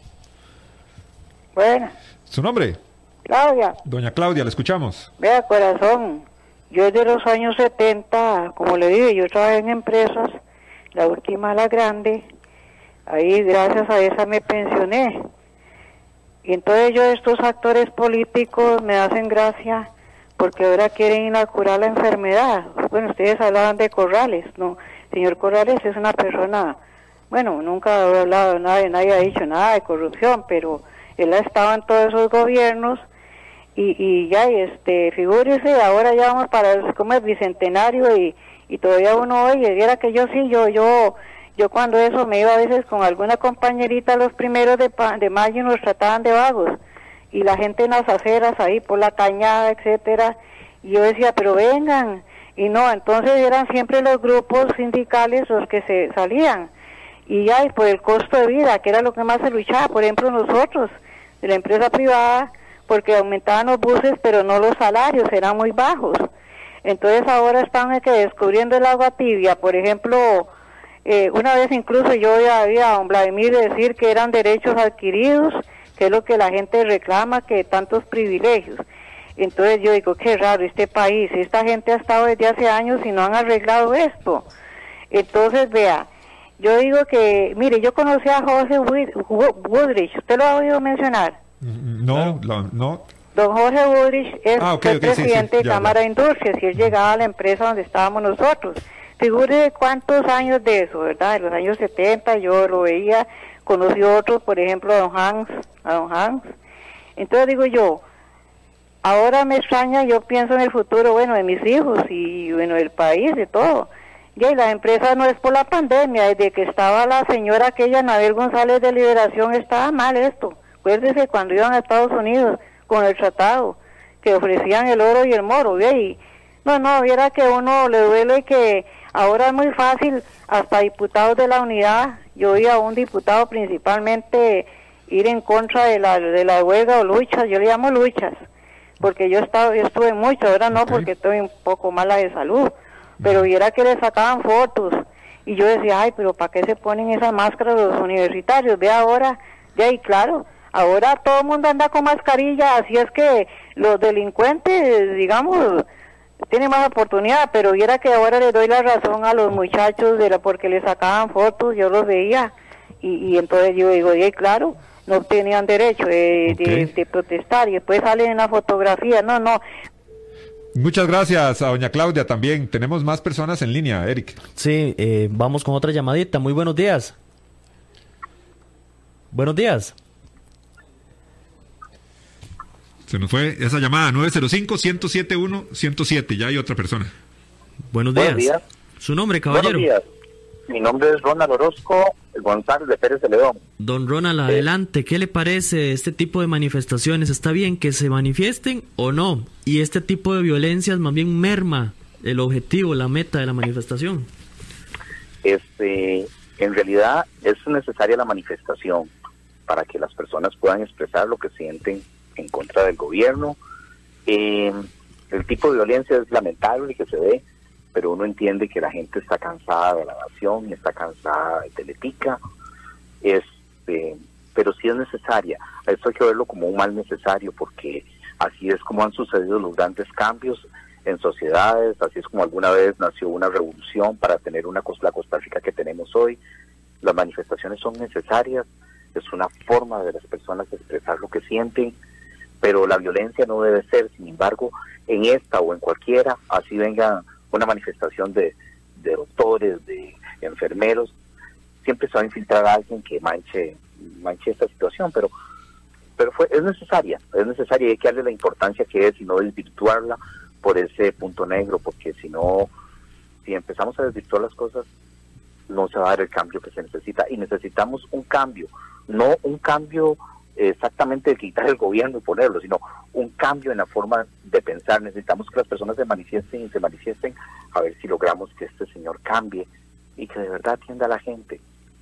Bueno. ¿Su nombre? Claudia. Doña Claudia, le escuchamos. Vea, corazón, yo de los años 70, como le dije, yo trabajé en empresas, la última, la grande, ahí gracias a esa me pensioné. Y entonces yo estos actores políticos me hacen gracia porque ahora quieren ir a curar la enfermedad. Bueno, ustedes hablaban de Corrales, ¿no? Señor Corrales es una persona bueno, nunca ha hablado nadie, nadie ha dicho nada de corrupción, pero él ha estado en todos esos gobiernos y, y ya, este, figúrese, ahora ya vamos para el, como el bicentenario y, y todavía uno oye, era que yo sí, yo, yo, yo cuando eso me iba a veces con alguna compañerita los primeros de, de mayo nos trataban de vagos y la gente en las aceras ahí por la cañada, etcétera, y yo decía, pero vengan, y no, entonces eran siempre los grupos sindicales los que se salían y ya y por el costo de vida, que era lo que más se luchaba, por ejemplo nosotros, de la empresa privada, porque aumentaban los buses, pero no los salarios, eran muy bajos. Entonces ahora están que descubriendo el agua tibia, por ejemplo, eh, una vez incluso yo había a don Vladimir decir que eran derechos adquiridos, que es lo que la gente reclama, que tantos privilegios. Entonces yo digo, qué raro este país, esta gente ha estado desde hace años y no han arreglado esto. Entonces, vea, yo digo que, mire, yo conocí a José Woodrich, ¿usted lo ha oído mencionar? No, no. Don Jorge Woodrich es ah, presidente de Cámara de Industrias y él llegaba a la empresa donde estábamos nosotros. Figure cuántos años de eso, ¿verdad? De los años 70 yo lo veía, conocí otros, por ejemplo, a don Hans, a don Hans. Entonces digo yo, ahora me extraña, yo pienso en el futuro, bueno, de mis hijos y, bueno, del país, de todo y la empresa no es por la pandemia, desde que estaba la señora aquella, Anabel González de Liberación, estaba mal esto. Acuérdese cuando iban a Estados Unidos con el tratado, que ofrecían el oro y el moro, y no, no, viera que uno le duele que ahora es muy fácil, hasta diputados de la unidad, yo oí a un diputado principalmente ir en contra de la, de la huelga o luchas, yo le llamo luchas, porque yo, estaba, yo estuve mucho, ahora no, porque estoy un poco mala de salud, pero viera que le sacaban fotos, y yo decía, ay, pero ¿para qué se ponen esas máscaras los universitarios? Ve ahora, de ahí, claro, ahora todo el mundo anda con mascarilla, así es que los delincuentes, digamos, tienen más oportunidad, pero viera que ahora le doy la razón a los muchachos de la, porque le sacaban fotos, yo los veía, y, y entonces yo digo, y claro, no tenían derecho de, protestar y después salen en la fotografía. No, no. Muchas gracias a doña Claudia también. Tenemos más personas en línea, Eric. Sí, eh, vamos con otra llamadita. Muy buenos días. Buenos días. Se nos fue esa llamada 905-107-107. Ya hay otra persona. Buenos días. Su nombre, caballero. Buenos días. Mi nombre es Ronald Orozco González de Pérez de León. Don Ronald, adelante. ¿Qué le parece este tipo de manifestaciones? ¿Está bien que se manifiesten o no? Y este tipo de violencias más bien merma el objetivo, la meta de la manifestación. Este, en realidad es necesaria la manifestación para que las personas puedan expresar lo que sienten en contra del gobierno. Eh, el tipo de violencia es lamentable que se ve, pero uno entiende que la gente está cansada de la nación está cansada de Teletica, este, pero sí es necesaria. Esto hay que verlo como un mal necesario porque así es como han sucedido los grandes cambios en sociedades, así es como alguna vez nació una revolución para tener una la Costa Rica que tenemos hoy. Las manifestaciones son necesarias, es una forma de las personas expresar lo que sienten, pero la violencia no debe ser, sin embargo, en esta o en cualquiera, así vengan una manifestación de, doctores, de enfermeros, siempre se va a infiltrar a alguien que manche, manche esta situación, pero pero fue, es necesaria, es necesaria y hay que darle la importancia que es y no desvirtuarla por ese punto negro, porque si no, si empezamos a desvirtuar las cosas, no se va a dar el cambio que se necesita y necesitamos un cambio, no un cambio exactamente de quitar el gobierno y ponerlo, sino un cambio en la forma de pensar. Necesitamos que las personas se manifiesten y se manifiesten a ver si logramos que este señor cambie y que de verdad atienda a la gente.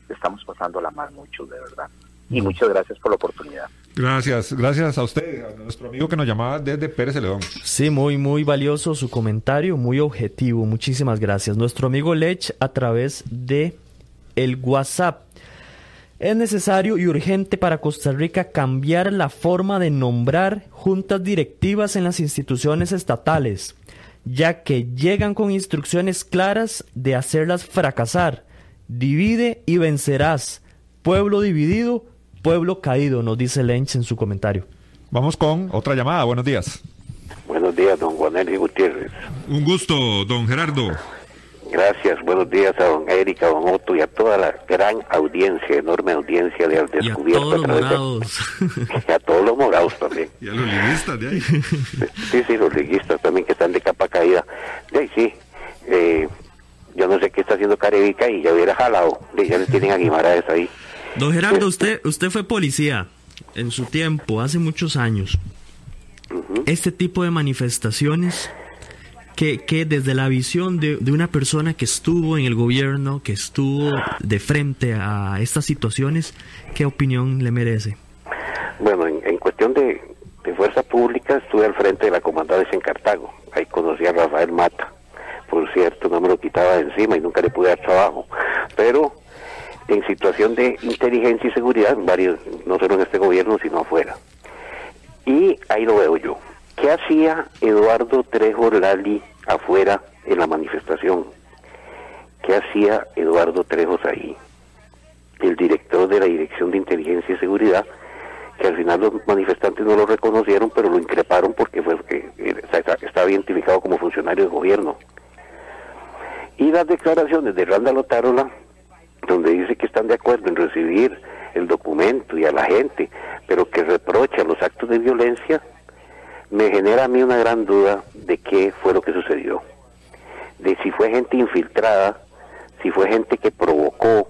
Estamos pasando la mal mucho, de verdad. Y muchas gracias por la oportunidad. Gracias, gracias a usted, a nuestro amigo que nos llamaba desde Pérez León. Sí, muy, muy valioso su comentario, muy objetivo. Muchísimas gracias. Nuestro amigo Lech a través de el WhatsApp es necesario y urgente para Costa Rica cambiar la forma de nombrar juntas directivas en las instituciones estatales, ya que llegan con instrucciones claras de hacerlas fracasar. Divide y vencerás. Pueblo dividido, pueblo caído, nos dice Lench en su comentario. Vamos con otra llamada. Buenos días. Buenos días, don Juan Gutiérrez. Un gusto, don Gerardo. Gracias, buenos días a don Erika, a don Otto y a toda la gran audiencia, enorme audiencia de Al Descubierto. Y a todos los morados. y a todos los morados también. Y a los liguistas de ahí. Sí, sí, los liguistas también que están de capa caída. De ahí sí, eh, yo no sé qué está haciendo Carevica y ya hubiera jalado, ya le tienen a Guimaraes ahí. Don Gerardo, usted, usted fue policía en su tiempo, hace muchos años. Este tipo de manifestaciones que, desde la visión de, una persona que estuvo en el gobierno, que estuvo de frente a estas situaciones, ¿qué opinión le merece? Bueno, en, cuestión de, fuerza pública estuve al frente de la comandancia en Cartago. Ahí conocí a Rafael Mata. Por cierto, no me lo quitaba de encima y nunca le pude dar trabajo. Pero en situación de inteligencia y seguridad, varios, no solo en este gobierno, sino afuera. Y ahí lo veo yo. ¿Qué hacía Eduardo Trejo Lali afuera en la manifestación? ¿Qué hacía Eduardo Trejos ahí? El director de la Dirección de Inteligencia y Seguridad, que al final los manifestantes no lo reconocieron, pero lo increparon porque fue, eh, estaba identificado como funcionario de gobierno. Y las declaraciones de Randa Lotárola, donde dice que están de acuerdo en recibir el documento y a la gente, pero que reprocha los actos de violencia, me genera a mí una gran duda de qué fue lo que sucedió. De si fue gente infiltrada, si fue gente que provocó,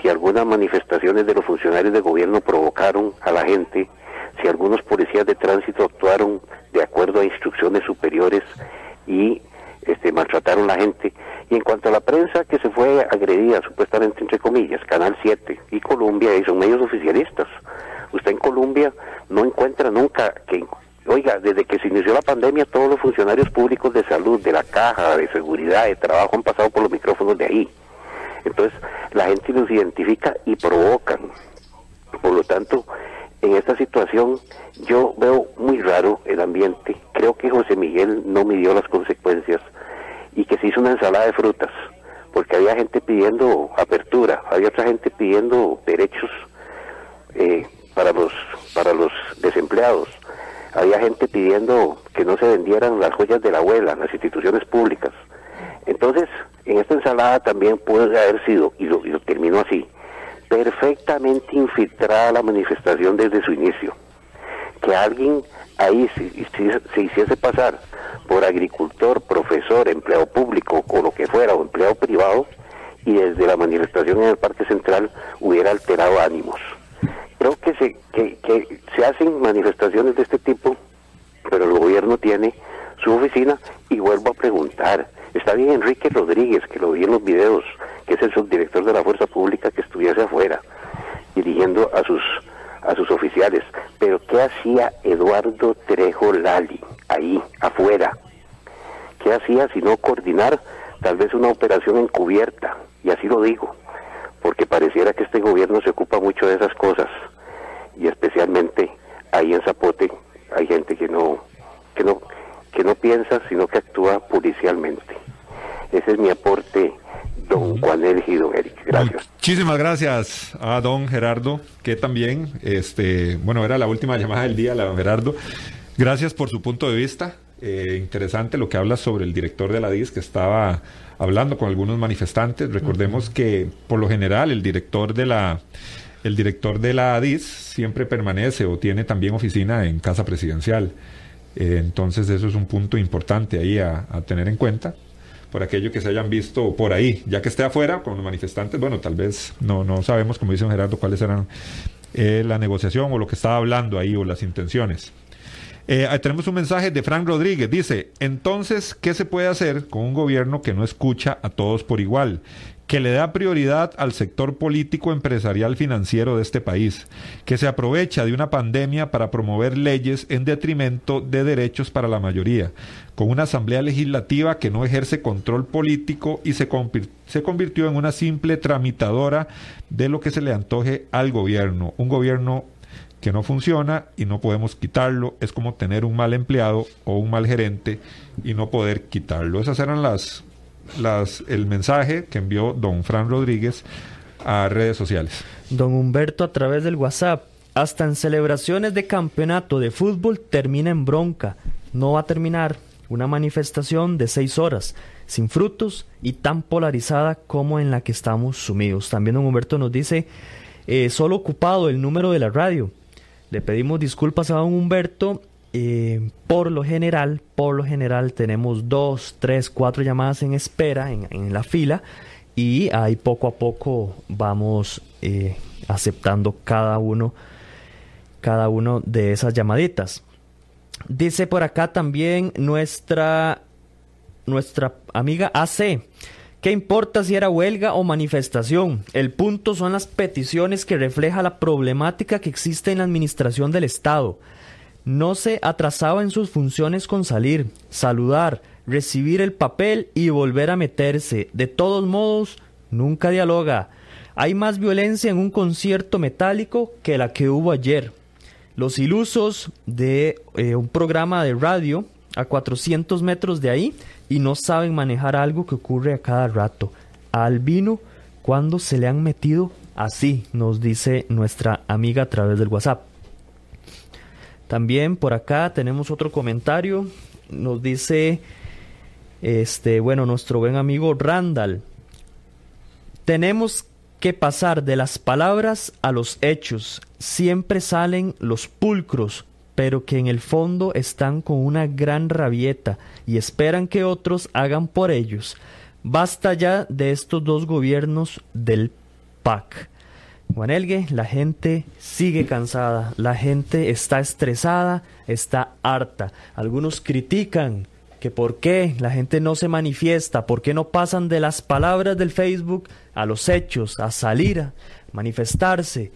si algunas manifestaciones de los funcionarios de gobierno provocaron a la gente, si algunos policías de tránsito actuaron de acuerdo a instrucciones superiores y este, maltrataron a la gente. Y en cuanto a la prensa que se fue agredida, supuestamente entre comillas, Canal 7 y Colombia, y son medios oficialistas, en Colombia no encuentra nunca que, oiga, desde que se inició la pandemia todos los funcionarios públicos de salud, de la caja, de seguridad, de trabajo han pasado por los micrófonos de ahí. Entonces la gente los identifica y provocan. Por lo tanto, en esta situación yo veo muy raro el ambiente. Creo que José Miguel no midió las consecuencias y que se hizo una ensalada de frutas, porque había gente pidiendo apertura, había otra gente pidiendo derechos eh, para los para los desempleados, había gente pidiendo que no se vendieran las joyas de la abuela las instituciones públicas. Entonces, en esta ensalada también puede haber sido, y lo, y lo termino así, perfectamente infiltrada la manifestación desde su inicio. Que alguien ahí se, hiciese pasar por agricultor, profesor, empleado público o lo que fuera, o empleado privado, y desde la manifestación en el Parque Central hubiera alterado ánimos. Creo que se, que hacen manifestaciones de este tipo, pero el gobierno tiene su oficina y vuelvo a preguntar, está bien Enrique Rodríguez, que lo vi en los videos, que es el subdirector de la Fuerza Pública, que estuviese afuera, dirigiendo a sus a sus oficiales. Pero ¿qué hacía Eduardo Trejo Lali ahí, afuera? ¿Qué hacía si no coordinar tal vez una operación encubierta? Y así lo digo, porque pareciera que este gobierno se ocupa mucho de esas cosas. Y especialmente ahí en Zapote hay gente que no, que no, que no piensa, sino que actúa policialmente. Ese es mi aporte don Juan Eric. Gracias. Muchísimas gracias a don Gerardo, que también, este, bueno, era la última llamada del día, la don Gerardo. Gracias por su punto de vista. Eh, interesante lo que habla sobre el director de la DIS que estaba hablando con algunos manifestantes. Recordemos que por lo general el director de la el director de la DIS siempre permanece o tiene también oficina en casa presidencial. Eh, entonces eso es un punto importante ahí a tener en cuenta por aquello que se hayan visto por ahí, ya que esté afuera con los manifestantes, bueno, tal vez no, no sabemos, como dice Gerardo, cuáles eran eh, la negociación o lo que estaba hablando ahí o las intenciones. Eh, tenemos un mensaje de Frank Rodríguez. Dice, entonces, ¿qué se puede hacer con un gobierno que no escucha a todos por igual? Que le da prioridad al sector político empresarial financiero de este país, que se aprovecha de una pandemia para promover leyes en detrimento de derechos para la mayoría, con una asamblea legislativa que no ejerce control político y se, se convirtió en una simple tramitadora de lo que se le antoje al gobierno, un gobierno que no funciona y no podemos quitarlo, es como tener un mal empleado o un mal gerente y no poder quitarlo. Esas eran las las, el mensaje que envió don Fran Rodríguez a redes sociales. Don Humberto a través del WhatsApp. Hasta en celebraciones de campeonato de fútbol termina en bronca. No va a terminar una manifestación de seis horas, sin frutos y tan polarizada como en la que estamos sumidos. También don Humberto nos dice, eh, solo ocupado el número de la radio. Le pedimos disculpas a don Humberto eh, por lo general, por lo general tenemos dos, tres, cuatro llamadas en espera en, la fila y ahí poco a poco vamos eh, aceptando cada uno, cada uno de esas llamaditas. Dice por acá también nuestra, nuestra amiga AC. ¿Qué importa si era huelga o manifestación? El punto son las peticiones que refleja la problemática que existe en la administración del Estado no se atrasaba en sus funciones con salir, saludar, recibir el papel y volver a meterse. De todos modos, nunca dialoga. Hay más violencia en un concierto metálico que la que hubo ayer. Los ilusos de eh, un programa de radio a 400 metros de ahí y no saben manejar algo que ocurre a cada rato. Al vino cuando se le han metido así, nos dice nuestra amiga a través del WhatsApp. También por acá tenemos otro comentario. Nos dice, este, bueno, nuestro buen amigo Randall. Tenemos que pasar de las palabras a los hechos. Siempre salen los pulcros, pero que en el fondo están con una gran rabieta y esperan que otros hagan por ellos. Basta ya de estos dos gobiernos del PAC. Juan Elgue, la gente sigue cansada, la gente está estresada, está harta. Algunos critican que por qué la gente no se manifiesta, por qué no pasan de las palabras del Facebook a los hechos, a salir, a manifestarse.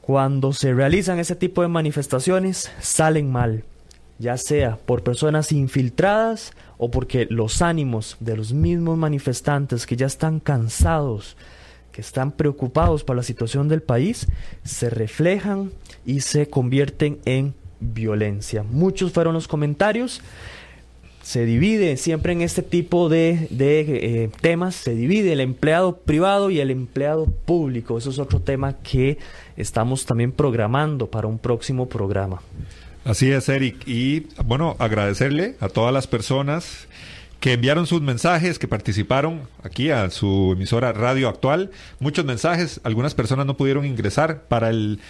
Cuando se realizan ese tipo de manifestaciones, salen mal, ya sea por personas infiltradas o porque los ánimos de los mismos manifestantes que ya están cansados, que están preocupados por la situación del país, se reflejan y se convierten en violencia. Muchos fueron los comentarios. Se divide siempre en este tipo de, eh, temas, se divide el empleado privado y el empleado público. Eso es otro tema que estamos también programando para un próximo programa. Así es, Eric. Y bueno, agradecerle a todas las personas que enviaron sus mensajes, que participaron aquí a su emisora Radio Actual. Muchos mensajes, algunas personas no pudieron ingresar para el,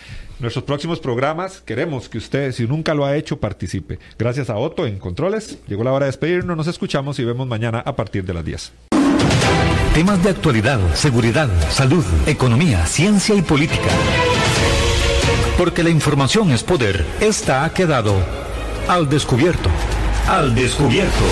nuestros próximos programas. Queremos que usted, si nunca lo ha hecho, participe. Gracias a Otto en Controles. Llegó la hora de despedirnos, nos escuchamos y vemos mañana a partir de las 10. Temas de actualidad, seguridad, salud, economía, ciencia y política. Porque la información es poder. Esta ha quedado al descubierto. Al descubierto.